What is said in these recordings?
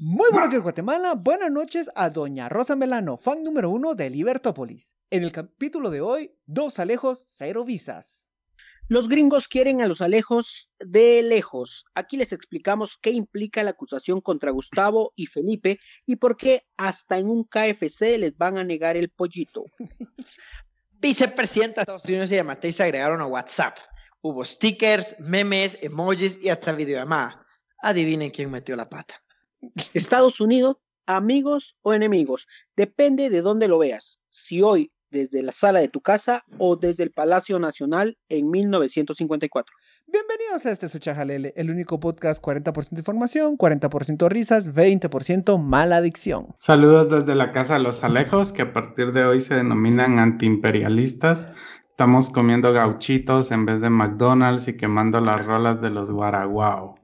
Muy buenos días, Guatemala. Buenas noches a Doña Rosa Melano, fan número uno de Libertópolis. En el capítulo de hoy, dos alejos, cero visas. Los gringos quieren a los alejos de lejos. Aquí les explicamos qué implica la acusación contra Gustavo y Felipe y por qué hasta en un KFC les van a negar el pollito. Vicepresidenta de Estados Unidos y Yamatei se agregaron a WhatsApp. Hubo stickers, memes, emojis y hasta videollamada. Adivinen quién metió la pata. Estados Unidos, amigos o enemigos, depende de dónde lo veas. Si hoy desde la sala de tu casa o desde el Palacio Nacional en 1954. Bienvenidos a este Suchajalele, el único podcast 40% información, 40% risas, 20% mala adicción. Saludos desde la Casa de los Alejos, que a partir de hoy se denominan antiimperialistas. Estamos comiendo gauchitos en vez de McDonald's y quemando las rolas de los guaraguao.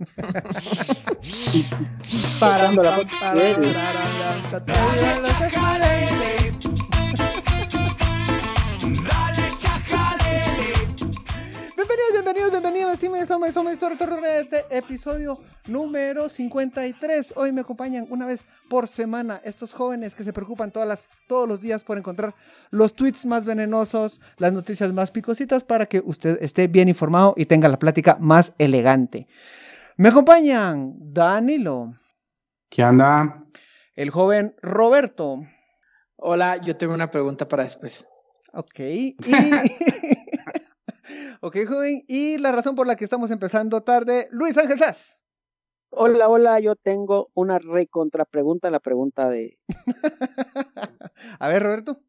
Bienvenidos, somos, somos, somos, de este episodio número 53. Hoy me acompañan una vez por semana estos jóvenes que se preocupan todas las, todos los días por encontrar los tweets más venenosos, las noticias más picositas para que usted esté bien informado y tenga la plática más elegante. Me acompañan Danilo. ¿Qué anda? El joven Roberto. Hola, yo tengo una pregunta para después. Ok. Y... ok, joven. Y la razón por la que estamos empezando tarde, Luis Ángel Sass. Hola, hola, yo tengo una recontra pregunta, la pregunta de... A ver, Roberto.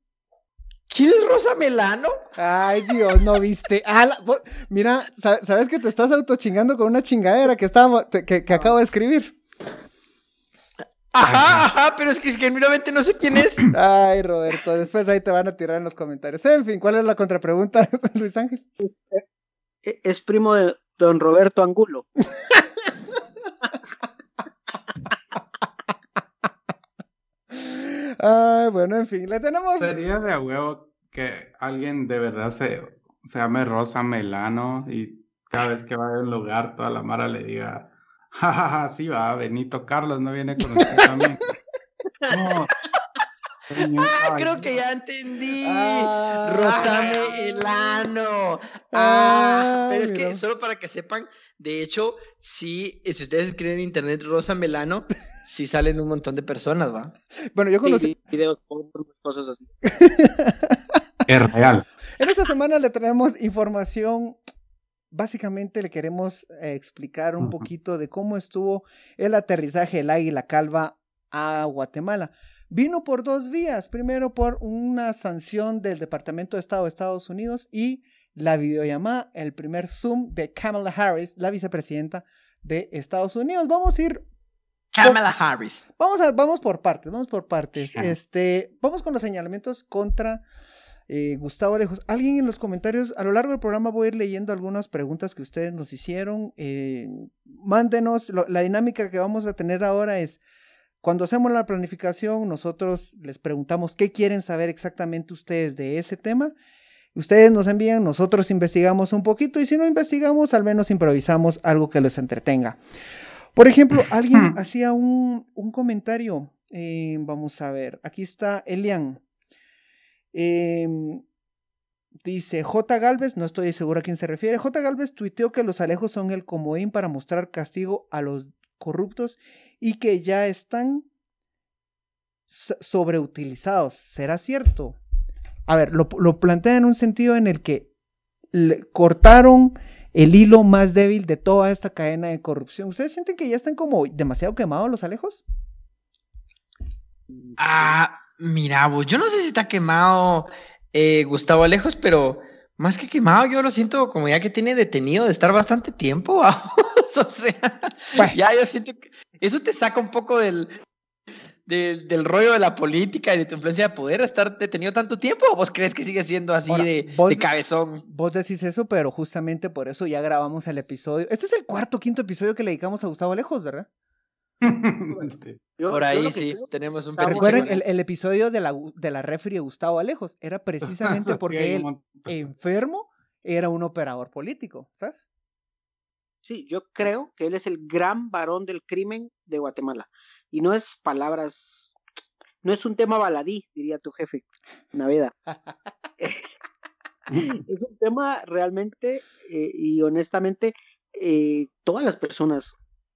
¿Quién es Rosa Melano? Ay, Dios, no viste. Ah, la- mira, sa- ¿sabes que te estás autochingando con una chingadera que, estaba, te- que, que acabo de escribir? Ajá, ajá, pero es que genuinamente no sé quién es. Ay, Roberto, después ahí te van a tirar en los comentarios. En fin, ¿cuál es la contrapregunta, Luis Ángel? Es primo de don Roberto Angulo. Ay, bueno, en fin, le tenemos. Sería de a huevo que alguien de verdad se, se llame Rosa Melano y cada vez que vaya a un lugar toda la mara le diga, sí va, Benito Carlos no viene con usted también. No, señor Ah, creo que ya entendí. Ah, Rosame Elano. Ah, Ah, pero es que solo para que sepan, de hecho, sí, si ustedes escriben en internet Rosa Melano, sí salen un montón de personas, ¿va? Bueno, yo conocí. Sí, videos, cosas así. Es real. En esta semana le traemos información. Básicamente le queremos eh, explicar un poquito de cómo estuvo el aterrizaje del Águila Calva a Guatemala. Vino por dos vías. Primero por una sanción del Departamento de Estado de Estados Unidos y la videollamada, el primer Zoom de Kamala Harris, la vicepresidenta de Estados Unidos. Vamos a ir Kamala Harris. Vamos a, vamos por partes, vamos por partes. Este, vamos con los señalamientos contra eh, Gustavo Alejos. Alguien en los comentarios, a lo largo del programa voy a ir leyendo algunas preguntas que ustedes nos hicieron. eh, mándenos, lo- la dinámica que vamos a tener ahora es, cuando hacemos la planificación, nosotros les preguntamos qué quieren saber exactamente ustedes de ese tema. Ustedes nos envían, nosotros investigamos un poquito y si no investigamos, al menos improvisamos algo que les entretenga. Por ejemplo, alguien hacía un, un comentario. eh, vamos a ver, aquí está Elian. Em, dice J. Galvez, no estoy seguro a quién se refiere. J. Galvez tuiteó que los alejos son el comodín para mostrar castigo a los corruptos y que ya están so- sobreutilizados. ¿Será cierto? A ver, lo, lo plantea en un sentido en el que le cortaron el hilo más débil de toda esta cadena de corrupción. ¿Ustedes sienten que ya están como demasiado quemados los alejos? Ah, mira, vos, yo no sé si está quemado eh, Gustavo Alejos, pero más que quemado, yo lo siento como ya que tiene detenido de estar bastante tiempo. vamos, o sea, Bueno. ya yo siento que eso te saca un poco del, del, del rollo de la política y de tu influencia de poder estar detenido tanto tiempo. ¿O vos crees que sigue siendo así Ahora, de, vos- de cabezón? Vos decís eso, pero justamente por eso ya grabamos el episodio. Este es el cuarto o quinto episodio que le dedicamos a Gustavo Alejos, ¿verdad? Yo- Por ahí sí, creo- tenemos un Recuerden con- el, el episodio de la, de la refri de Gustavo Alejos. Era precisamente porque él, enfermo, era un operador político, ¿sabes? Sí, yo creo que él es el gran varón del crimen de Guatemala. Y no es palabras, no es un tema baladí, diría tu jefe, Naveda. es un tema realmente eh, y honestamente, eh, todas las personas,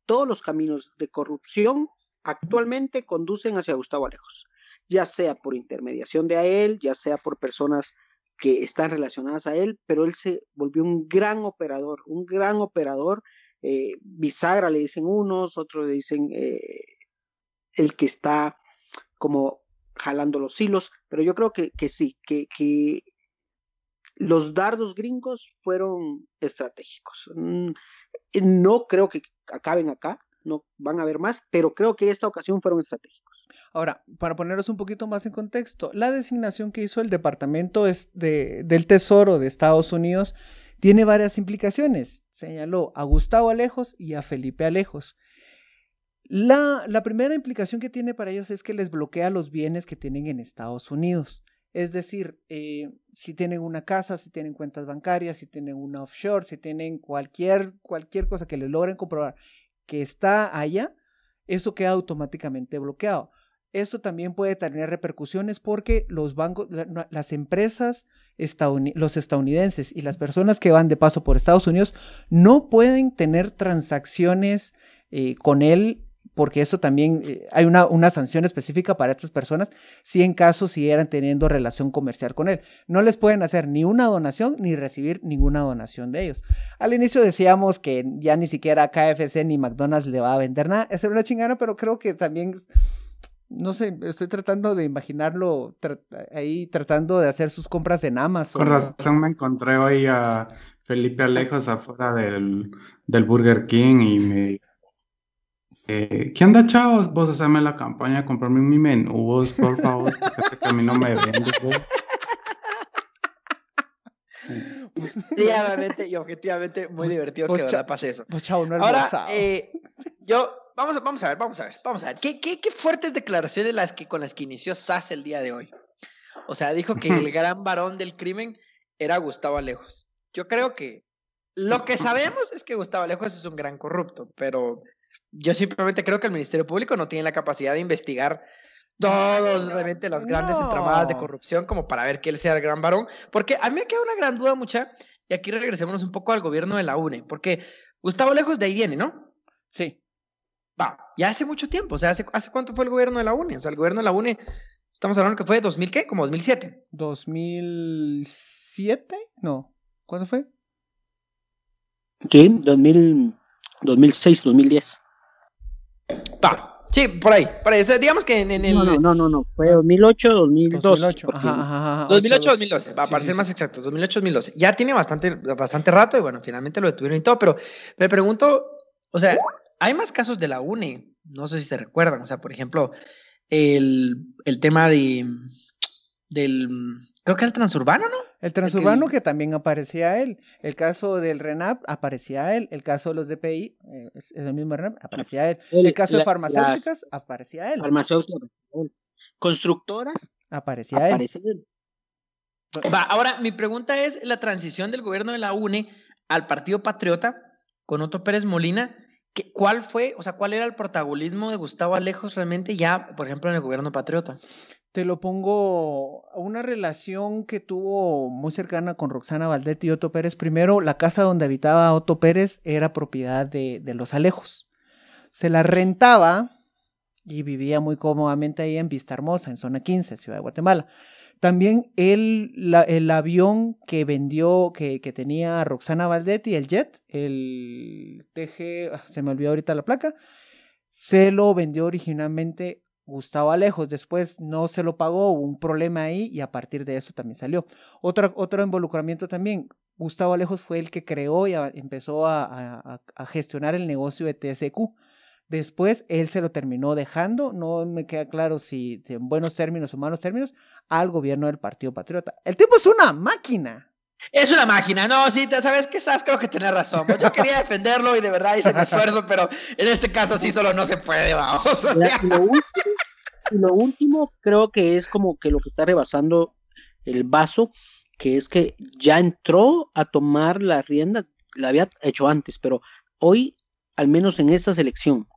todos los caminos de corrupción actualmente conducen hacia Gustavo Alejos, ya sea por intermediación de él, ya sea por personas que están relacionadas a él, pero él se volvió un gran operador, un gran operador. Eh, bisagra le dicen unos, otros le dicen eh, el que está como jalando los hilos, pero yo creo que, que sí, que, que los dardos gringos fueron estratégicos. Mm, no creo que acaben acá, no van a haber más, pero creo que esta ocasión fueron estratégicos. Ahora, para poneros un poquito más en contexto, la designación que hizo el Departamento de, del Tesoro de Estados Unidos tiene varias implicaciones. Señaló a Gustavo Alejos y a Felipe Alejos. La, la, primera implicación que tiene para ellos es que les bloquea los bienes que tienen en Estados Unidos. Es decir, eh, si tienen una casa, si tienen cuentas bancarias, si tienen una offshore, si tienen cualquier, cualquier cosa que les logren comprobar que está allá, eso queda automáticamente bloqueado. Esto también puede tener repercusiones porque los bancos, las empresas, los estadounidenses y las personas que van de paso por Estados Unidos no pueden tener transacciones eh, con él porque eso también eh, hay una, una, sanción específica para estas personas si en caso siguieran teniendo relación comercial con él. No les pueden hacer ni una donación ni recibir ninguna donación de ellos. Al inicio decíamos que ya ni siquiera KFC ni McDonald's le va a vender nada. Es una chingada, pero creo que también no sé, estoy tratando de imaginarlo ahí tratando de hacer sus compras en Amazon. Con razón me encontré hoy a Felipe Alejos afuera del, del Burger King y me eh, ¿Qué onda, chavos? Vos haceme la campaña de comprarme mi menú, vos, por favor, que a mí no me vendes, Sí, y objetivamente muy divertido que verdad pase eso. Ahora, eh, yo Vamos a, vamos a ver, vamos a ver, vamos a ver. ¿Qué, qué, qué fuertes declaraciones las que, con las que inició SAS el día de hoy? O sea, dijo que el gran varón del crimen era Gustavo Alejos. Yo creo que lo que sabemos es que Gustavo Alejos es un gran corrupto, pero yo simplemente creo que el Ministerio Público no tiene la capacidad de investigar todos realmente las grandes entramadas de corrupción como para ver que él sea el gran varón, porque a mí me queda una gran duda mucha, y aquí regresémonos un poco al gobierno de la UNE, porque Gustavo Alejos de ahí viene, ¿no? Sí ya hace mucho tiempo, o sea, ¿hace, ¿hace cuánto fue el gobierno de la UNE? O sea, el gobierno de la UNE, estamos hablando que fue 2000, ¿qué? Como 2007. 2007, no, ¿cuándo fue? Sí, 2000, 2006, 2010. Sí, por ahí, por ahí. Digamos que en, el... No, no, no, no, fue 2008, 2012. 2008, ajá, ajá, 2008, 2012, va a parecer más exacto, 2008, 2012. Ya tiene bastante, bastante rato y bueno, finalmente lo detuvieron y todo, pero me pregunto, o sea, hay más casos de la UNE, no sé si se recuerdan, o sea, por ejemplo, el, tema de, del, creo que el transurbano, ¿no? El transurbano que, también aparecía él, el caso del RENAP aparecía él, el caso de los DPI, eh, es, el mismo RENAP, aparecía él, el, caso de farmacéuticas, aparecía él. Farmacéuticas, constructoras, aparecía él. Va, ahora mi pregunta es la transición del gobierno de la UNE al Partido Patriota con Otto Pérez Molina ¿Cuál fue, o sea, cuál era el protagonismo de Gustavo Alejos realmente ya, por ejemplo, en el gobierno patriota? Te lo pongo una relación que tuvo muy cercana con Roxana Valdetti y Otto Pérez. Primero, la casa donde habitaba Otto Pérez era propiedad de, de los Alejos. Se la rentaba y vivía muy cómodamente ahí en Vista Hermosa, en zona 15, Ciudad de Guatemala. También el, el avión que vendió, que, que, tenía Roxana Valdetti, el jet, el TG, ah, se me olvidó ahorita la placa, se lo vendió originalmente Gustavo Alejos. Después no se lo pagó, hubo un problema ahí y a partir de eso también salió. Otro, otro involucramiento también. Gustavo Alejos fue el que creó y empezó a, gestionar el negocio de TSQ Después él se lo terminó dejando, no me queda claro si, en buenos términos o malos términos, al gobierno del Partido Patriota. El tipo es una máquina. Es una máquina, no, sí, sabes que sabes, creo que tenés razón. Pues yo quería defenderlo y de verdad hice mi esfuerzo, pero en este caso sí solo no se puede, vamos. y lo último, creo que es como que lo que está rebasando el vaso, que es que ya entró a tomar la rienda, la había hecho antes, pero hoy, al menos en esta selección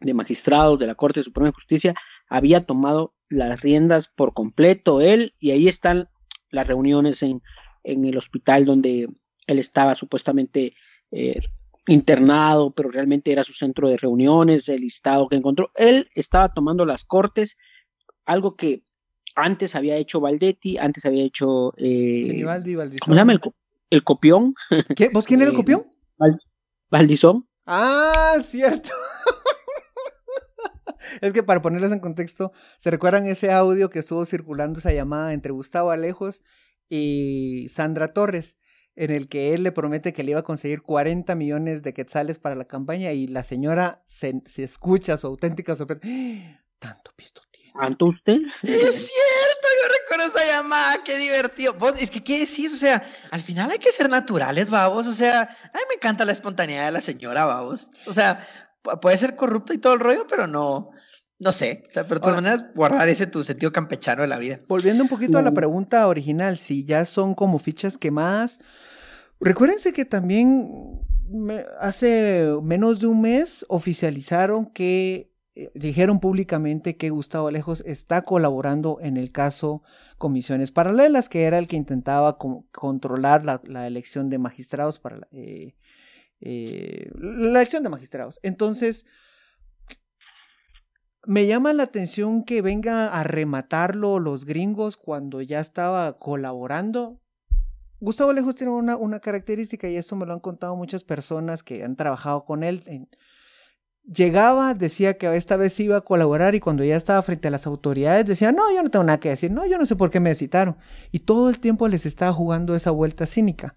de magistrados de la Corte Suprema de Justicia, había tomado las riendas por completo él y ahí están las reuniones en, en el hospital donde él estaba supuestamente eh, internado, pero realmente era su centro de reuniones, el listado que encontró. Él estaba tomando las cortes, algo que antes había hecho Valdetti, antes había hecho... Eh, ¿Cómo se llama el, copión? ¿Vos quién era el eh, copión? Valdizón. Ah, cierto. es que para ponerles en contexto, ¿se recuerdan ese audio que estuvo circulando esa llamada entre Gustavo Alejos y Sandra Torres? en el que él le promete que le iba a conseguir 40 millones de quetzales para la campaña y la señora se, escucha su auténtica sorpresa. Tanto pisto tiene. ¿Tanto usted? Es cierto, yo recuerdo esa llamada, qué divertido. Vos, es que, ¿qué decís? O sea, al final hay que ser naturales, babos. O sea, a mí me encanta la espontaneidad de la señora, babos. O sea, puede ser corrupta y todo el rollo, pero no, no sé, o sea, pero de todas maneras, guardar ese tu sentido campechano de la vida. Volviendo un poquito a la pregunta original, si ya son como fichas quemadas, recuérdense que también hace menos de un mes oficializaron que, eh, dijeron públicamente que Gustavo Alejos está colaborando en el caso Comisiones Paralelas, que era el que intentaba controlar la, elección de magistrados para eh, eh, la elección de magistrados. Entonces, me llama la atención que venga a rematarlo los gringos cuando ya estaba colaborando. Gustavo Lejos tiene una, una característica y esto me lo han contado muchas personas que han trabajado con él. llegaba, decía que esta vez iba a colaborar y cuando ya estaba frente a las autoridades decía, no, yo no tengo nada que decir, no, yo no sé por qué me citaron. Y todo el tiempo les estaba jugando esa vuelta cínica.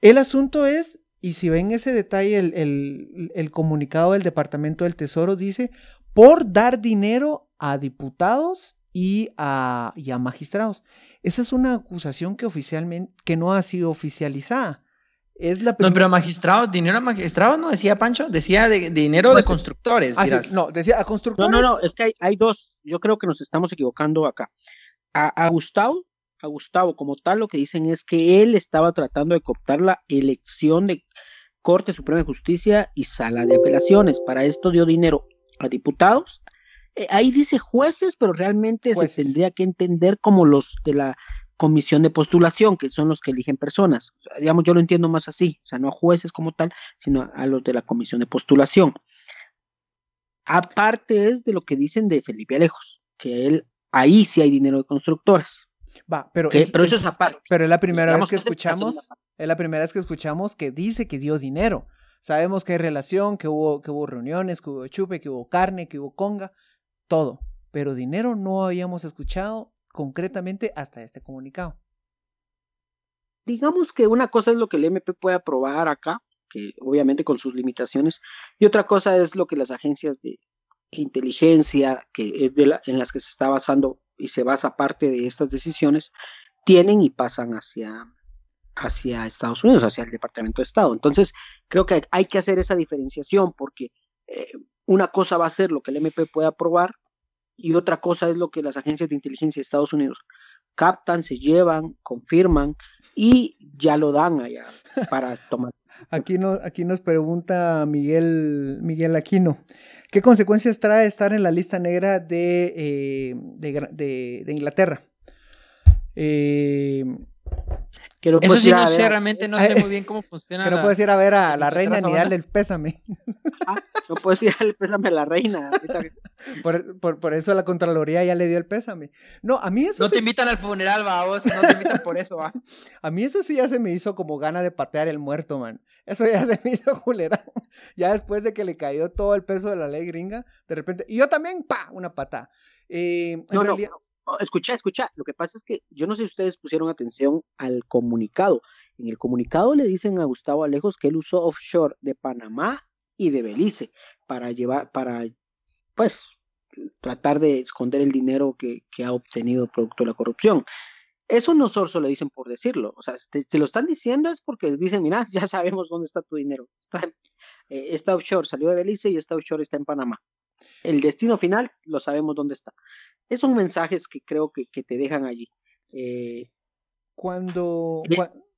El asunto es, y si ven ese detalle, el, el, el comunicado del Departamento del Tesoro dice, por dar dinero a diputados y a, magistrados. Esa es una acusación que oficialmente, que no ha sido oficializada. Es la no, pero a magistrados, dinero a magistrados no decía Pancho, decía de, dinero de constructores. Ah, no, decía a constructores. No, no, no, es que hay, dos, yo creo que nos estamos equivocando acá. A, Gustavo, a Gustavo como tal, lo que dicen es que él estaba tratando de cooptar la elección de Corte Suprema de Justicia y Sala de Apelaciones. Para esto dio dinero a diputados. Eh, ahí dice jueces, pero realmente se tendría que entender como los de la comisión de postulación, que son los que eligen personas. digamos, yo lo entiendo más así, o sea, no a jueces como tal, sino a los de la comisión de postulación. Aparte es de lo que dicen de Felipe Alejos, que él, ahí sí hay dinero de constructores. Va, pero, pero eso es aparte. Pero es la primera vez que escuchamos, es la primera vez que escuchamos que dice que dio dinero. Sabemos que hay relación, que hubo, reuniones, que hubo chupe, que hubo carne, que hubo conga, todo. Pero dinero no habíamos escuchado concretamente hasta este comunicado. Digamos que una cosa es lo que el MP puede aprobar acá, que obviamente con sus limitaciones, y otra cosa es lo que las agencias de inteligencia, que es de la, en las que se está basando y se basa parte de estas decisiones, tienen y pasan hacia, hacia Estados Unidos, hacia el Departamento de Estado. Entonces, creo que hay que hacer esa diferenciación porque eh, una cosa va a ser lo que el MP puede aprobar y otra cosa es lo que las agencias de inteligencia de Estados Unidos captan, se llevan, confirman y ya lo dan allá para tomar. Aquí, no, aquí nos pregunta Miguel, Miguel Aquino. ¿Qué consecuencias trae estar en la lista negra de, eh, de, de Inglaterra? Eh, eso sí, no sé, realmente no sé muy bien cómo funciona. Pero no puedes ir a ver a la reina ni darle el pésame. Ah, no puedes ir a darle el pésame a la reina. por, eso la Contraloría ya le dio el pésame. No, a mí eso No te invitan al funeral, va, vos, no te invitan por eso, va. A mí eso sí ya se me hizo como gana de patear el muerto, man. Eso ya se me hizo culera. Ya después de que le cayó todo el peso de la ley gringa, de repente. Y yo también, pa, una pata. Eh, no, no, escucha, escucha. Lo que pasa es que yo no sé si ustedes pusieron atención al comunicado. En el comunicado le dicen a Gustavo Alejos que él usó offshore de Panamá y de Belice para llevar, para, pues, tratar de esconder el dinero que, ha obtenido producto de la corrupción. Eso no solo lo dicen por decirlo, o sea, te, lo están diciendo es porque dicen, mira, ya sabemos dónde está tu dinero. Está, eh, está offshore, salió de Belice y está offshore está en Panamá el destino final lo sabemos dónde está. Esos son mensajes que creo que, te dejan allí. Eh, cuando,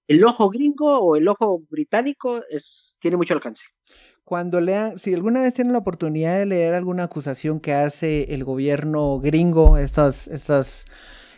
el ojo gringo o el ojo británico es, tiene mucho alcance. Cuando lean, si alguna vez tienen la oportunidad de leer alguna acusación que hace el gobierno gringo, estas, estas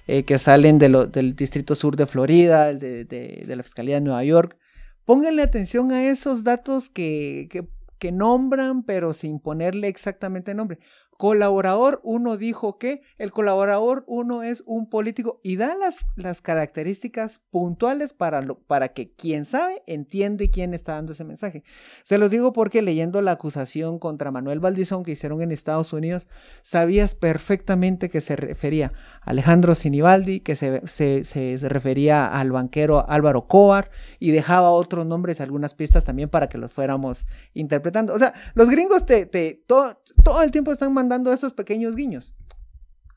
eh, que salen de del Distrito Sur de Florida, de, de, de, la Fiscalía de Nueva York, pónganle atención a esos datos que, que, que nombran, pero sin ponerle exactamente nombre. Colaborador 1 dijo que el colaborador 1 es un político y da las, las características puntuales para, para que quien sabe entiende quién está dando ese mensaje. Se los digo porque leyendo la acusación contra Manuel Valdizón que hicieron en Estados Unidos, sabías perfectamente que se refería a Alejandro Sinibaldi, que se, se, se, refería al banquero Álvaro Cobar y dejaba otros nombres, algunas pistas también para que los fuéramos interpretando. O sea, los gringos te, te todo, todo el tiempo están mandando dando esos pequeños guiños.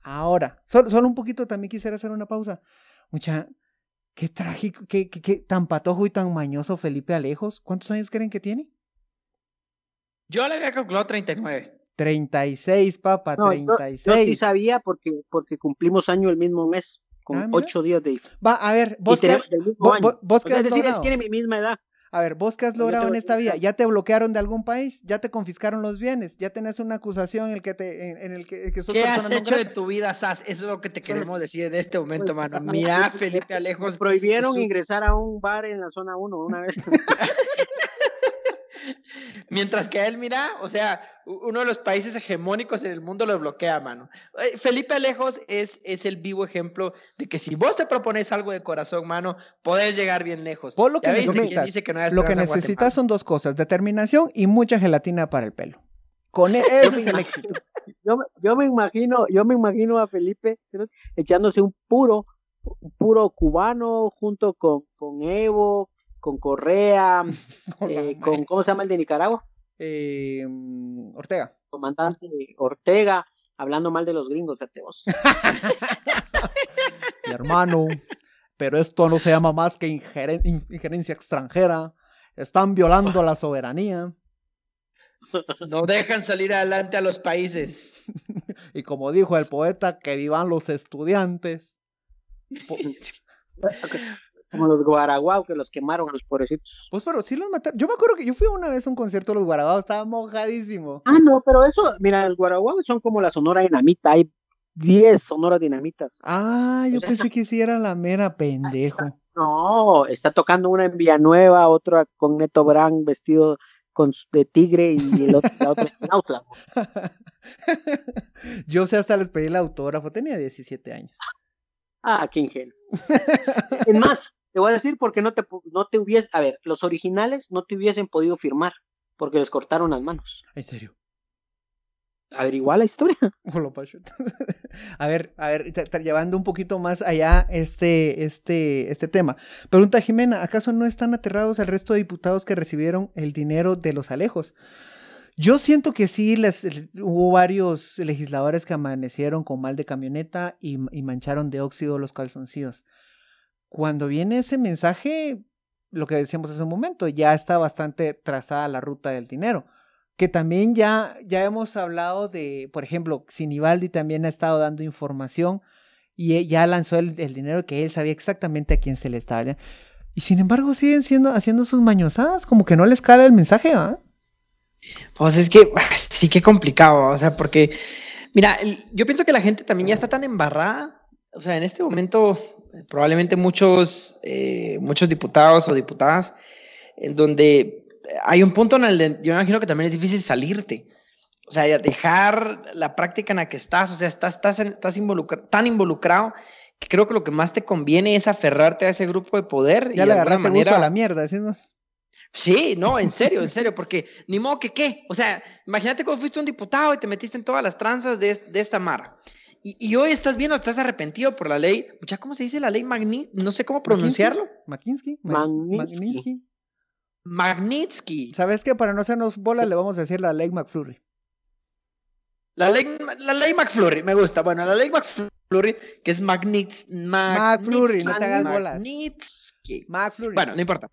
Ahora, solo, un poquito también quisiera hacer una pausa. Mucha, qué trágico, qué, qué, tan patojo y tan mañoso Felipe Alejos. ¿Cuántos años creen que tiene? Yo le había calculado 39. 36, papá, 36. Yo, sí sabía porque, porque cumplimos año el mismo mes, con ah, ocho días de... Va, a ver, vos, que, vos, es decir, él tiene mi misma edad. A ver, vos qué has logrado en esta vida, ya te bloquearon de algún país, ya te confiscaron los bienes, ya tenés una acusación en el que te, en, el que, ¿Qué has hecho de tu vida, Sas? Eso es lo que te queremos decir en este momento, mano. Mira, Felipe Alejos. Prohibieron ingresar a un bar en la zona 1 una vez. Mientras que él, mira, o sea, uno de los países hegemónicos en el mundo lo bloquea, mano. Felipe Alejos es, es el vivo ejemplo de que si vos te propones algo de corazón, mano, podés llegar bien lejos. Vos lo que necesitas, dice que no lo que necesitas son dos cosas, determinación y mucha gelatina para el pelo. Con e, ese es el éxito. Yo, yo, me imagino, yo me imagino a Felipe echándose un puro, un puro cubano junto con, con Evo, con Correa, eh, con, ¿cómo se llama el de Nicaragua? Eh, mm, Ortega. Comandante Ortega, hablando mal de los gringos, fíjate vos. Mi hermano, pero esto no se llama más que injerencia extranjera. Están violando la soberanía. No dejan salir adelante a los países. y como dijo el poeta, que vivan los estudiantes. Como los Guaraguao que los quemaron a los pobrecitos. Pues pero sí los mataron. Yo me acuerdo que yo fui una vez a un concierto de los Guaraguao, estaba mojadísimo. Ah, no, pero eso, mira, los Guaraguao son como la Sonora Dinamita, hay 10 Sonoras Dinamitas. Ah, yo pensé que sí era la mera pendejo. no, está tocando una en Villanueva, otra con Neto Brand vestido con, de tigre y el otro, la otra en Yo sé, hasta les pedí el autógrafo, tenía 17 años. Ah, qué ingenuo. es más, te voy a decir porque no te, no te hubies, a ver, los originales no te hubiesen podido firmar porque les cortaron las manos. ¿En serio? Averiguar la historia. a ver, a ver, estar llevando un poquito más allá este, este, este tema. Pregunta Jimena, ¿acaso no están aterrados el resto de diputados que recibieron el dinero de los alejos? Yo siento que sí, les, hubo varios legisladores que amanecieron con mal de camioneta y, y mancharon de óxido los calzoncillos cuando viene ese mensaje, lo que decíamos hace un momento, ya está bastante trazada la ruta del dinero. Que también ya, ya hemos hablado de, por ejemplo, Sinibaldi también ha estado dando información y e, ya lanzó el, dinero que él sabía exactamente a quién se le estaba. Y sin embargo siguen siendo, haciendo sus mañosadas, como que no les cala el mensaje, ¿ah? Pues es que sí que complicado, o sea, porque, mira, yo pienso que la gente también ya está tan embarrada o sea, en este momento probablemente muchos, eh, muchos diputados o diputadas en donde hay un punto en el que yo imagino que también es difícil salirte. O sea, dejar la práctica en la que estás, o sea, estás, estás, estás tan involucrado que creo que lo que más te conviene es aferrarte a ese grupo de poder. Ya le agarraste manera... gusto a la mierda, decimos. Sí, no, en serio, en serio, porque ni modo que qué. O sea, imagínate cuando fuiste un diputado y te metiste en todas las tranzas de, de esta mara. Y, hoy estás viendo, estás arrepentido por la ley. ¿Ya cómo se dice la ley Magnitsky? No sé cómo pronunciarlo. Magnitsky. Magnitsky. Magnitsky. ¿Sabes qué? Para no hacernos bola, le vamos a decir la ley McFlurry. La ley, la ley McFlurry, me gusta. Bueno, la ley McFlurry, que es Magnitsky. McFlurry, no te hagas bolas. Magnitsky. McFlurry. Bueno, no importa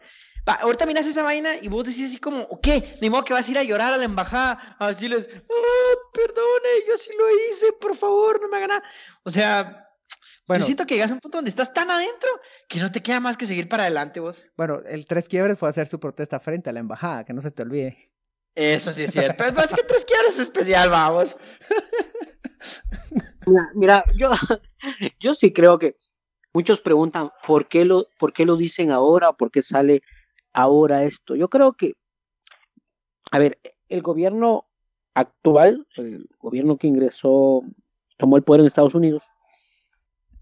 ahorita miras esa vaina y vos decís así como, ¿qué? Ni modo que vas a ir a llorar a la embajada, a decirles, oh, perdone, yo sí lo hice, por favor, no me hagan nada. O sea, Yo siento que llegas a un punto donde estás tan adentro que no te queda más que seguir para adelante vos. Bueno, el Tres Quiebres fue hacer su protesta frente a la embajada, que no se te olvide. Eso sí es cierto. Pero es que Tres Quiebres es especial, vamos. Mira, mira, yo, yo sí creo que muchos preguntan por qué lo, por qué lo dicen ahora, por qué sale ahora esto. Yo creo que, a ver, el gobierno actual, el gobierno que ingresó, tomó el poder en Estados Unidos,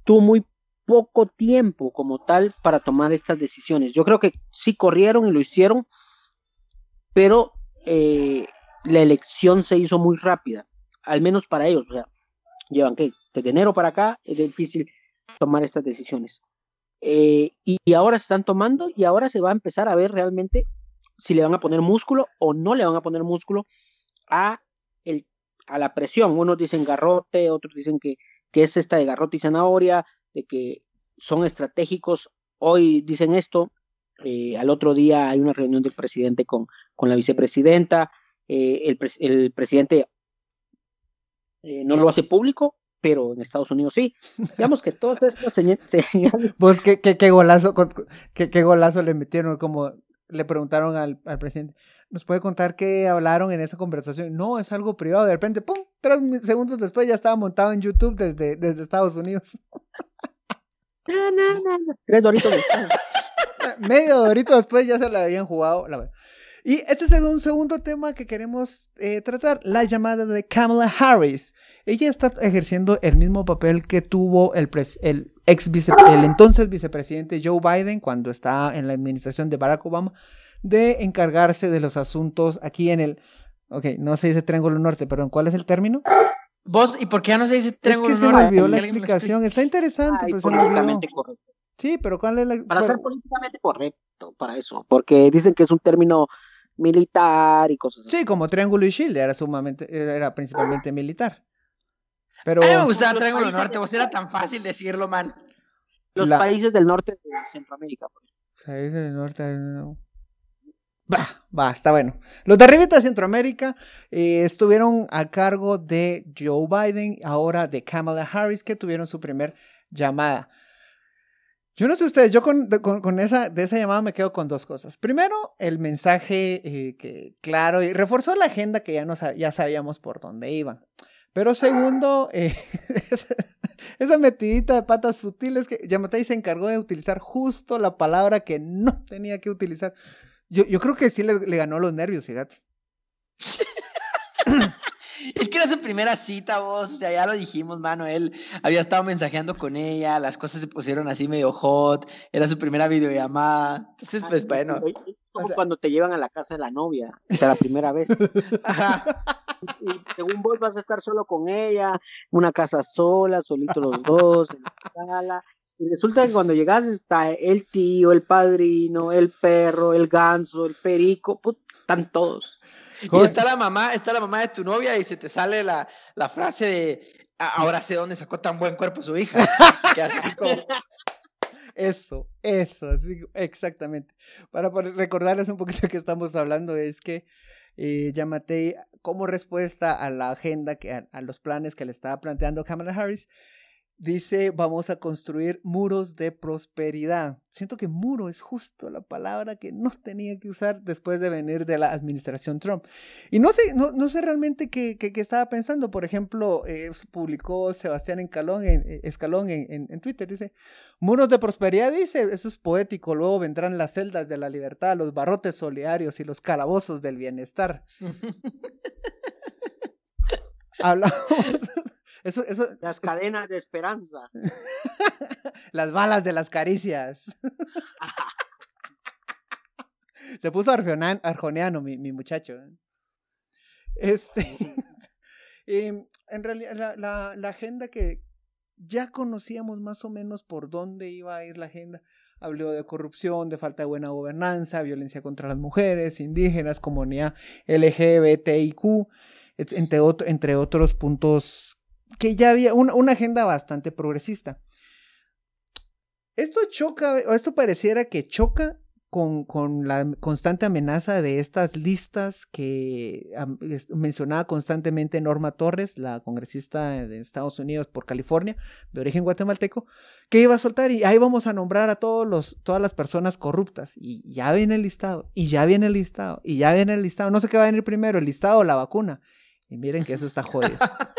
tuvo muy poco tiempo como tal para tomar estas decisiones. Yo creo que sí corrieron y lo hicieron, pero eh, la elección se hizo muy rápida, al menos para ellos. O sea, llevan que desde enero para acá es difícil tomar estas decisiones. Eh, y, ahora se están tomando y ahora se va a empezar a ver realmente si le van a poner músculo o no le van a poner músculo a, el, a la presión. Unos dicen garrote, otros dicen que que es esta de garrote y zanahoria, de que son estratégicos. Hoy dicen esto, eh, al otro día hay una reunión del presidente con, con la vicepresidenta, eh, el, el, presidente eh, no lo hace público, pero en Estados Unidos sí. Digamos que todas estas señales... Pues qué, qué, qué golazo, qué, qué, golazo le metieron, como le preguntaron al, al presidente, ¿Nos puede contar qué hablaron en esa conversación? No, es algo privado. De repente, ¡pum! Tres segundos después ya estaba montado en YouTube desde, desde Estados Unidos. No, no, no. Tres doritos después. Medio dorito después ya se la habían jugado. La y este es un segundo tema que queremos eh, tratar, la llamada de Kamala Harris. Ella está ejerciendo el mismo papel que tuvo el, el, ex el entonces vicepresidente Joe Biden cuando está en la administración de Barack Obama de encargarse de los asuntos aquí en el, ok, no se dice Triángulo Norte, pero ¿cuál es el término? Vos, ¿y por qué ya no se dice Triángulo Norte? Es que se me olvidó la explicación, está interesante, pero se me olvidó. Correcto. Sí, pero ¿cuál es la...? Para ser políticamente correcto, para eso, porque dicen que es un término militar y cosas así. Sí, como Triángulo y Shield era sumamente, era principalmente militar. Pero... A mí me gustaba Triángulo Norte, vos era tan fácil decirlo, man. Los países del norte de Centroamérica. Por Países del norte... No. Bah, va, está bueno. Los de arriba de Centroamérica eh, estuvieron a cargo de Joe Biden, ahora de Kamala Harris, que tuvieron su primer llamada. Yo no sé ustedes, yo con, con, esa, de esa llamada me quedo con dos cosas. Primero, el mensaje eh, que, claro, y reforzó la agenda que ya, no, ya sabíamos por dónde iban. Pero segundo, eh, esa metidita de patas sutiles que Yamatei se encargó de utilizar justo la palabra que no tenía que utilizar. Yo, yo creo que sí le, le ganó los nervios, fíjate. Es que era su primera cita, vos, o sea, ya lo dijimos, mano, él había estado mensajeando con ella, las cosas se pusieron así medio hot, era su primera videollamada, entonces, pues, ah, bueno. Como cuando te llevan a la casa de la novia, o sea, la primera vez. Ajá. Y, según vos vas a estar solo con ella, una casa sola, solito los dos, en la sala, y resulta que cuando llegas está el tío, el padrino, el perro, el ganso, el perico, están todos. Y está la mamá, está la mamá de tu novia y se te sale la, la frase de ahora sé dónde sacó tan buen cuerpo su hija. Eso, eso, exactamente. Para recordarles un poquito que estamos hablando es que eh, Yamatei, como respuesta a la agenda, que, a, a, los planes que le estaba planteando Kamala Harris, Dice, vamos a construir muros de prosperidad. Siento que muro es justo la palabra que no tenía que usar después de venir de la administración Trump. Y no sé, no, no sé realmente qué, qué, estaba pensando. Por ejemplo, eh, publicó Sebastián Escalón en, eh, Escalón en, en, Twitter. Dice, muros de prosperidad, dice, eso es poético. Luego vendrán las celdas de la libertad, los barrotes solidarios y los calabozos del bienestar. Hablamos las cadenas de esperanza. las balas de las caricias. Se puso arjoneano mi, mi muchacho. ¿eh? Este. Em, en realidad, la, la, agenda que ya conocíamos más o menos por dónde iba a ir la agenda. Habló de corrupción, de falta de buena gobernanza, violencia contra las mujeres, indígenas, comunidad LGBTIQ, entre, entre otros puntos que ya había una, agenda bastante progresista. Esto choca, o esto pareciera que choca con, con, la constante amenaza de estas listas que mencionaba constantemente Norma Torres, la congresista de Estados Unidos por California, de origen guatemalteco, que iba a soltar y ahí vamos a nombrar a todos los, todas las personas corruptas. Y ya viene el listado, y ya viene el listado, y ya viene el listado. No sé qué va a venir primero, el listado o la vacuna. Y miren que eso está jodido.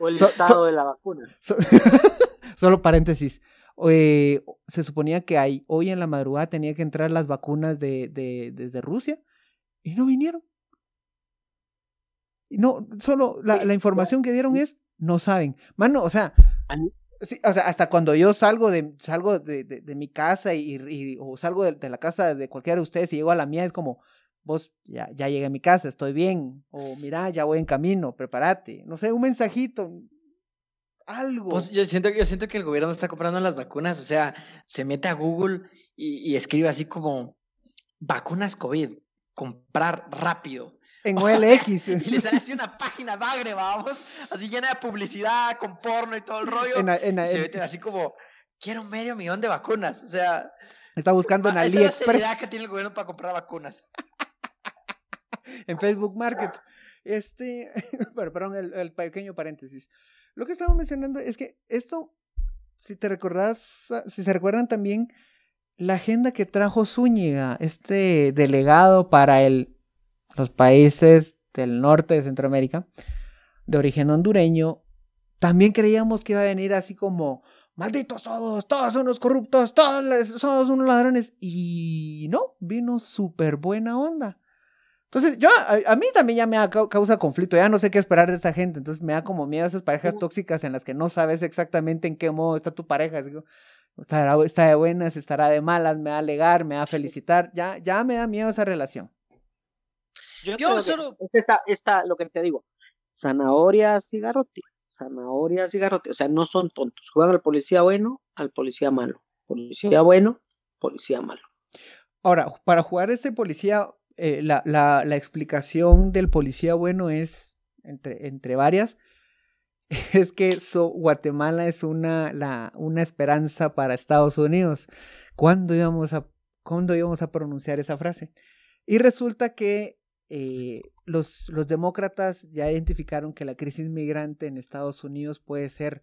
o el listado de la vacuna. solo paréntesis. Eh, se suponía que hay, hoy en la madrugada tenía que entrar las vacunas de, de, desde Rusia y no vinieron. Y no, solo la, la, información que dieron es, no saben. Mano, o sea, sí, o sea, hasta cuando yo salgo de, salgo de, de, mi casa y, y, o salgo de, la casa de cualquiera de ustedes y llego a la mía, es como, vos ya, ya llegué a mi casa, estoy bien, o mira, ya voy en camino, prepárate. No sé, un mensajito, algo. Pues yo siento, yo siento que el gobierno está comprando las vacunas, o sea, se mete a Google y, escribe así como vacunas COVID, comprar rápido. En OLX. y le sale así una página bagre, vamos, así llena de publicidad, con porno y todo el rollo. y se meten así como, quiero medio millón de vacunas, o sea. Está buscando en AliExpress. Esa es la que tiene el gobierno para comprar vacunas. En Facebook Market. Este, perdón, el pequeño paréntesis. Lo que estaba mencionando es que esto, si te recordás, si se recuerdan también, la agenda que trajo Zúñiga, este delegado para el, los países del norte de Centroamérica, de origen hondureño, también creíamos que iba a venir así como, malditos todos, todos son unos corruptos, todos son unos ladrones. Y no, vino súper buena onda. Entonces, yo, a, mí también ya me causa conflicto, ya no sé qué esperar de esa gente, entonces me da como miedo a esas parejas tóxicas en las que no sabes exactamente en qué modo está tu pareja. Digo, estará, está de buenas, estará de malas, me va a alegar, me va a felicitar, ya, ya me da miedo esa relación. Yo, solo... Esta, esta, lo que te digo, zanahoria, cigarrote, zanahoria, cigarrote, o sea, no son tontos, juegan al policía bueno, al policía malo, policía bueno, policía malo. Ahora, para jugar ese policía eh, la, la, explicación del policía bueno es, entre, entre varias, es que Guatemala es una, la, una esperanza para Estados Unidos. ¿Cuándo íbamos, a, ¿Cuándo íbamos a pronunciar esa frase? Y resulta que eh, los, los demócratas ya identificaron que la crisis migrante en Estados Unidos puede ser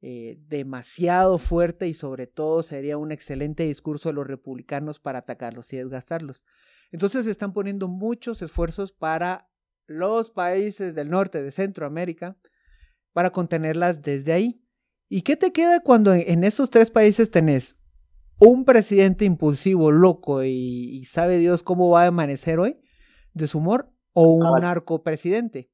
eh, demasiado fuerte y sobre todo sería un excelente discurso de los republicanos para atacarlos y desgastarlos. Entonces se están poniendo muchos esfuerzos para los países del norte de Centroamérica para contenerlas desde ahí. ¿Y qué te queda cuando en, esos tres países tenés un presidente impulsivo, loco y, sabe Dios cómo va a amanecer hoy de su humor? ¿O un narcopresidente?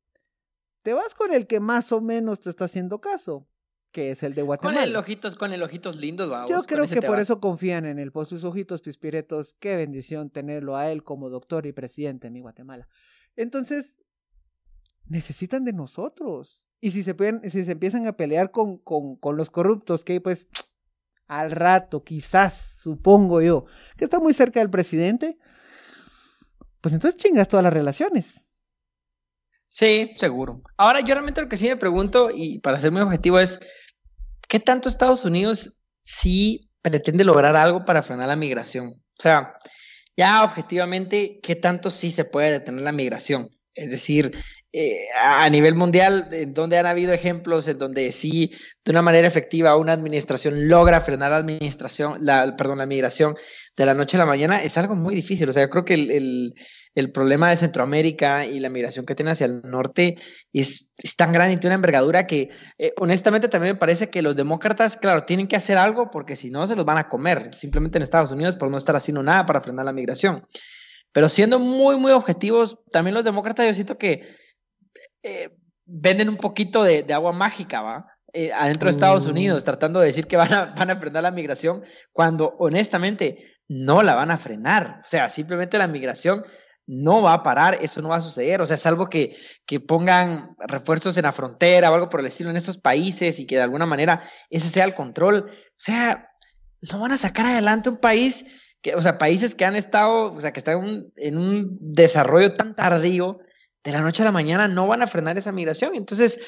Te vas con el que más o menos te está haciendo caso que es el de Guatemala. Con el ojitos, con el ojitos lindos, vamos. Yo creo que por eso confían en él, por sus ojitos pispiretos. Qué bendición tenerlo a él como doctor y presidente en mi Guatemala. Entonces, necesitan de nosotros. Y si se, pueden, si se empiezan a pelear con, con, con los corruptos, que pues al rato, quizás, supongo yo, que está muy cerca del presidente, pues entonces chingas todas las relaciones. Sí, seguro. Ahora, yo realmente lo que sí me pregunto, y para ser muy objetivo, es ¿qué tanto Estados Unidos sí pretende lograr algo para frenar la migración? O sea, ya objetivamente, ¿qué tanto sí se puede detener la migración? Es decir, eh, a nivel mundial, en donde han habido ejemplos en donde sí, de una manera efectiva, una administración logra frenar la administración, la, perdón, la migración de la noche a la mañana, es algo muy difícil. O sea, yo creo que el, el, problema de Centroamérica y la migración que tiene hacia el norte es, es tan grande y tiene una envergadura que, eh, honestamente, también me parece que los demócratas, claro, tienen que hacer algo porque si no, se los van a comer, simplemente en Estados Unidos por no estar haciendo nada para frenar la migración. Pero siendo muy, muy objetivos, también los demócratas, yo siento que eh, venden un poquito de, agua mágica, ¿va? Eh, adentro de Estados Unidos, mm. tratando de decir que van a, van a frenar la migración, cuando honestamente no la van a frenar. O sea, simplemente la migración no va a parar, eso no va a suceder. O sea, es algo que, que pongan refuerzos en la frontera o algo por el estilo en estos países y que de alguna manera ese sea el control. O sea, no van a sacar adelante un país que, o sea, países que han estado, o sea, que están en un desarrollo tan tardío de la noche a la mañana no van a frenar esa migración. Entonces,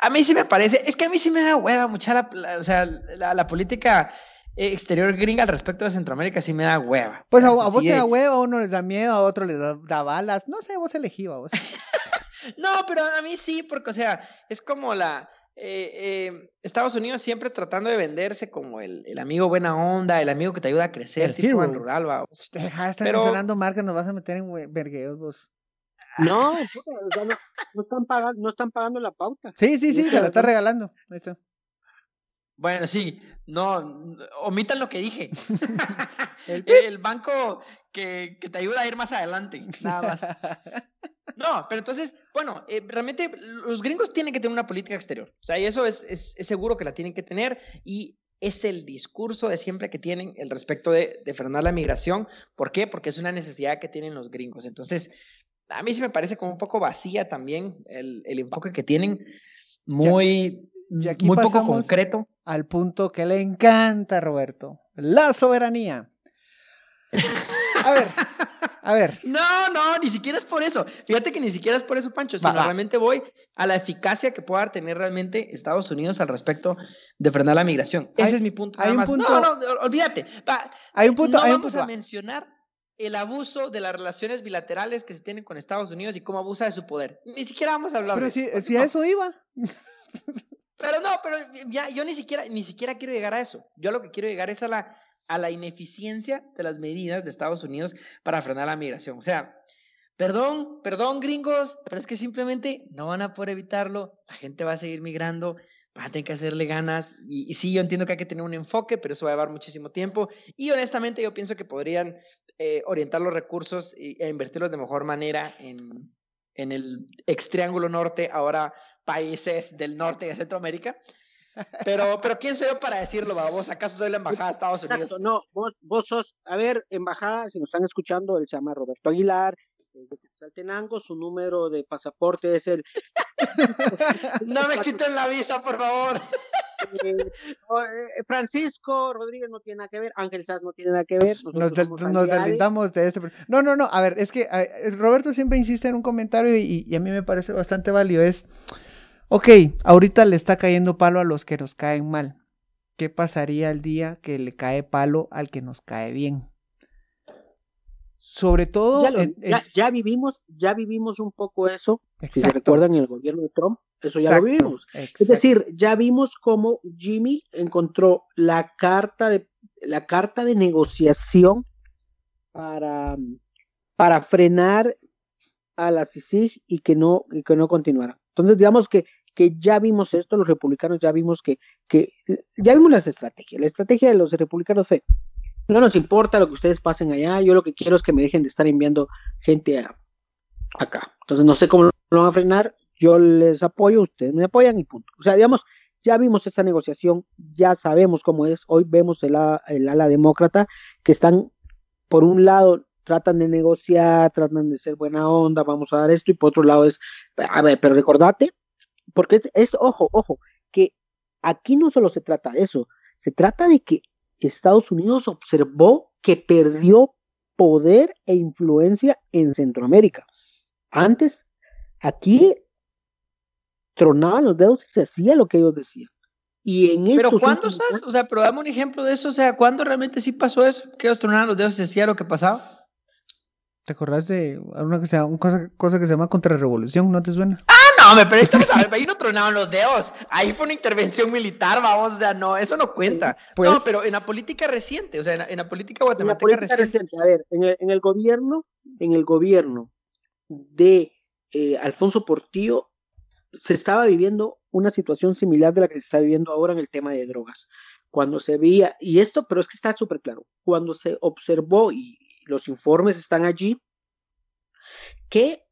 a mí sí me parece, es que a mí sí me da hueva mucha o sea, la, política exterior gringa al respecto de Centroamérica sí me da hueva. Pues a, vos te da hueva, a uno les da miedo, a otro les da, balas. No sé, vos elegí, vos. no, pero a mí sí, porque, o sea, es como la. Eh, eh, Estados Unidos siempre tratando de venderse como el, amigo buena onda, el amigo que te ayuda a crecer, tipo en rural, va. Deja de estar mencionando marcas, nos vas a meter en vergueos, vos. No, no, están pagando, no están pagando la pauta. Sí, sí, sí, se la está regalando. Ahí está. Bueno, sí, no, omitan lo que dije. el, banco que, que, te ayuda a ir más adelante, nada más. No, pero entonces, bueno, eh, realmente los gringos tienen que tener una política exterior. O sea, y eso es, es, es, seguro que la tienen que tener y es el discurso de siempre que tienen el respecto de, de frenar la migración. ¿Por qué? Porque es una necesidad que tienen los gringos. Entonces, a mí sí me parece como un poco vacía también el, el enfoque que tienen, muy, muy poco concreto. Al punto que le encanta, Roberto, la soberanía. A ver, a ver. No, no, ni siquiera es por eso. Fíjate que ni siquiera es por eso, Pancho, sino realmente voy a la eficacia que pueda tener realmente Estados Unidos al respecto de frenar la migración. Ese es mi punto. Nada más. No, no, olvídate. hay un punto. No vamos a mencionar el abuso de las relaciones bilaterales que se tienen con Estados Unidos y cómo abusa de su poder. Ni siquiera vamos a hablar de si, eso. si a eso iba. Pero no, pero ya, yo ni siquiera, ni siquiera quiero llegar a eso. Yo lo que quiero llegar es a la, a la ineficiencia de las medidas de Estados Unidos para frenar la migración. O sea, perdón, perdón gringos, pero es que simplemente no van a poder evitarlo. La gente va a seguir migrando va a tener que hacerle ganas. Y, sí, yo entiendo que hay que tener un enfoque, pero eso va a llevar muchísimo tiempo. Y honestamente yo pienso que podrían eh, orientar los recursos e invertirlos de mejor manera en, en el ex triángulo norte, ahora países del norte de Centroamérica. Pero, pero ¿quién soy yo para decirlo, vos? ¿Acaso soy la embajada de Estados Unidos? no, vos, vos sos, a ver, embajada, si nos están escuchando, él se llama Roberto Aguilar, de Saltenango, su número de pasaporte es el... no me quiten la visa, por favor. Eh, eh, Francisco Rodríguez no tiene nada que ver, Ángel Sass no tiene nada que ver. Nos, deslindamos de este. No, no, no, a ver, es que Roberto siempre insiste en un comentario y, y, a mí me parece bastante válido. Es, ok, ahorita le está cayendo palo a los que nos caen mal. ¿Qué pasaría el día que le cae palo al que nos cae bien? Sobre todo. Ya, vivimos, ya vivimos un poco eso. Si se recuerdan el gobierno de Trump, eso ya lo vivimos. Es decir, ya vimos cómo Jimmy encontró la carta de la carta de negociación para, para frenar a la CICIG y que no, y que no continuara. Entonces, digamos que, que ya vimos esto, los republicanos ya vimos que, que ya vimos las estrategias. La estrategia de los republicanos fue no nos importa lo que ustedes pasen allá, yo lo que quiero es que me dejen de estar enviando gente acá. Entonces no sé cómo lo van a frenar, yo les apoyo, ustedes me apoyan y punto. O sea, digamos, ya vimos esta negociación, ya sabemos cómo es, hoy vemos el, el ala demócrata que están, por un lado, tratan de negociar, tratan de ser buena onda, vamos a dar esto, y por otro lado es, a ver, pero recordate, porque es, ojo, ojo, que aquí no solo se trata de eso, se trata de que Estados Unidos observó que perdió poder e influencia en Centroamérica. Antes, aquí tronaban los dedos y se hacía lo que ellos decían. Y en pero ¿cuándo, o sea, pero dame un ejemplo de eso, o sea, ¿cuándo realmente sí pasó eso? Que ellos tronaban los dedos y se hacía lo que pasaba. ¿Te acordás de una, que se cosa, cosa que se llama contrarrevolución? ¿No te suena? ¡Ah! No, me pero ahí no tronaban los dedos. Ahí fue una intervención militar, vamos, o sea, no, eso no cuenta. Pues no, pero en la política reciente, o sea, en la, política guatemalteca reciente. A ver, en el, gobierno, en el gobierno de eh, Alfonso Portillo se estaba viviendo una situación similar de la que se está viviendo ahora en el tema de drogas. Cuando se veía, y esto, pero es que está súper claro, cuando se observó, y los informes están allí, que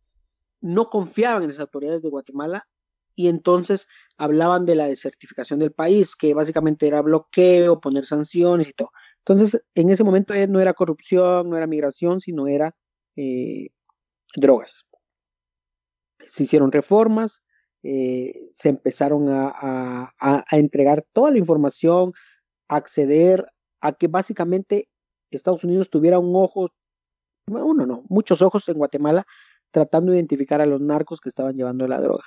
no confiaban en las autoridades de Guatemala y entonces hablaban de la desertificación del país, que básicamente era bloqueo, poner sanciones y todo. Entonces, en ese momento no era corrupción, no era migración, sino era eh, drogas. Se hicieron reformas, eh, se empezaron a, entregar toda la información, a acceder a que básicamente Estados Unidos tuviera un ojo, uno no, muchos ojos en Guatemala tratando de identificar a los narcos que estaban llevando la droga.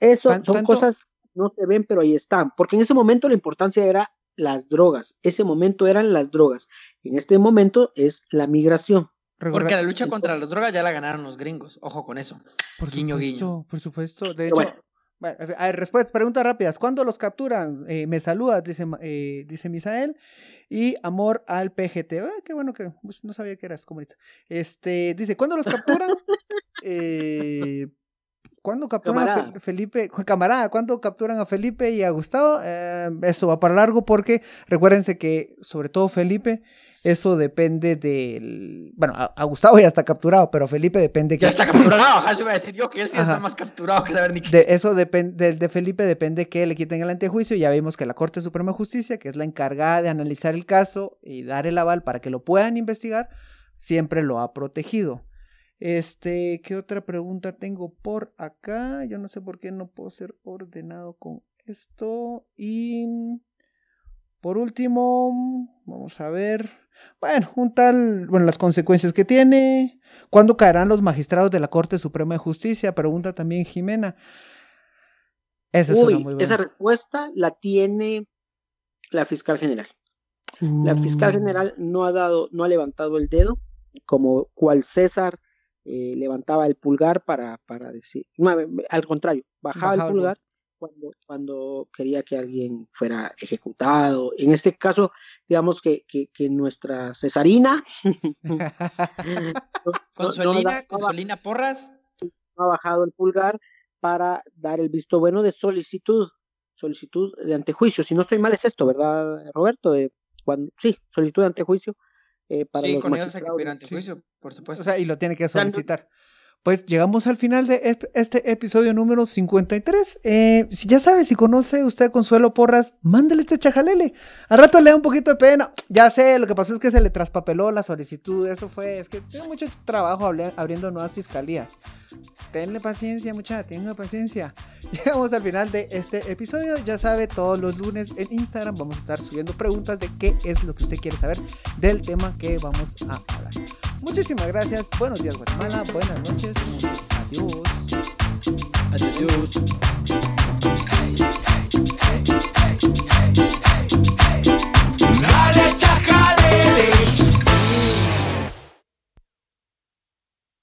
eso son cosas no se ven, pero ahí están, porque en ese momento la importancia era las drogas. Ese momento eran las drogas. En este momento es la migración. Porque la lucha contra las drogas ya la ganaron los gringos. Ojo con eso. Por guiño, supuesto, Por supuesto. De hecho, bueno. a ver, respuestas, preguntas rápidas. ¿Cuándo los capturan? Eh, me saludas, dice, eh, dice Misael. Y amor al PGT. qué bueno que pues, no sabía que eras comunista. Este, dice, ¿cuándo los capturan? eh, ¿Cuándo capturan a Felipe? Camarada, ¿cuándo capturan a Felipe y a Gustavo? Eh, eso va para largo porque recuérdense que, sobre todo Felipe, eso depende del. Bueno, a, Gustavo ya está capturado, pero Felipe depende. Ya está capturado, yo iba a decir yo que él sí está más capturado que saber ni qué. De eso depende, de, Felipe depende que le quiten el antejuicio. Ya vimos que la Corte Suprema de Justicia, que es la encargada de analizar el caso y dar el aval para que lo puedan investigar, siempre lo ha protegido. Este, ¿qué otra pregunta tengo por acá? Yo no sé por qué no puedo ser ordenado con esto. Y por último, vamos a ver. Bueno, un tal, bueno, las consecuencias que tiene. ¿Cuándo caerán los magistrados de la Corte Suprema de Justicia? Pregunta también Jimena. Esa, Uy, esa respuesta la tiene la fiscal general. La fiscal uh. general no ha dado, no ha levantado el dedo, como cual César eh, levantaba el pulgar para, para decir, al contrario, bajaba, el pulgar cuando, cuando quería que alguien fuera ejecutado. En este caso, digamos que, que, nuestra Cesarina, Consolina, Consolina Porras, ha bajado el pulgar para dar el visto bueno de solicitud, solicitud de antejuicio. Si no estoy mal es esto, ¿verdad, Roberto? De cuando, sí, solicitud de antejuicio eh, sí, con ellos hay que ante juicio, por supuesto. O sea, y lo tiene que solicitar. Pues llegamos al final de este episodio número 53. Eh, si ya sabe, si conoce usted Consuelo Porras, mándele este chajalele. Al rato le da un poquito de pena. Ya sé, lo que pasó es que se le traspapeló la solicitud. Eso fue, es que tiene mucho trabajo abriendo nuevas fiscalías. Tenle paciencia, muchacha, tenga paciencia. Llegamos al final de este episodio. Ya sabe, todos los lunes en Instagram vamos a estar subiendo preguntas de qué es lo que usted quiere saber del tema que vamos a hablar. Muchísimas gracias. Buenos días, Guatemala. Buenas noches. Adiós. Adiós. Dale, chacal.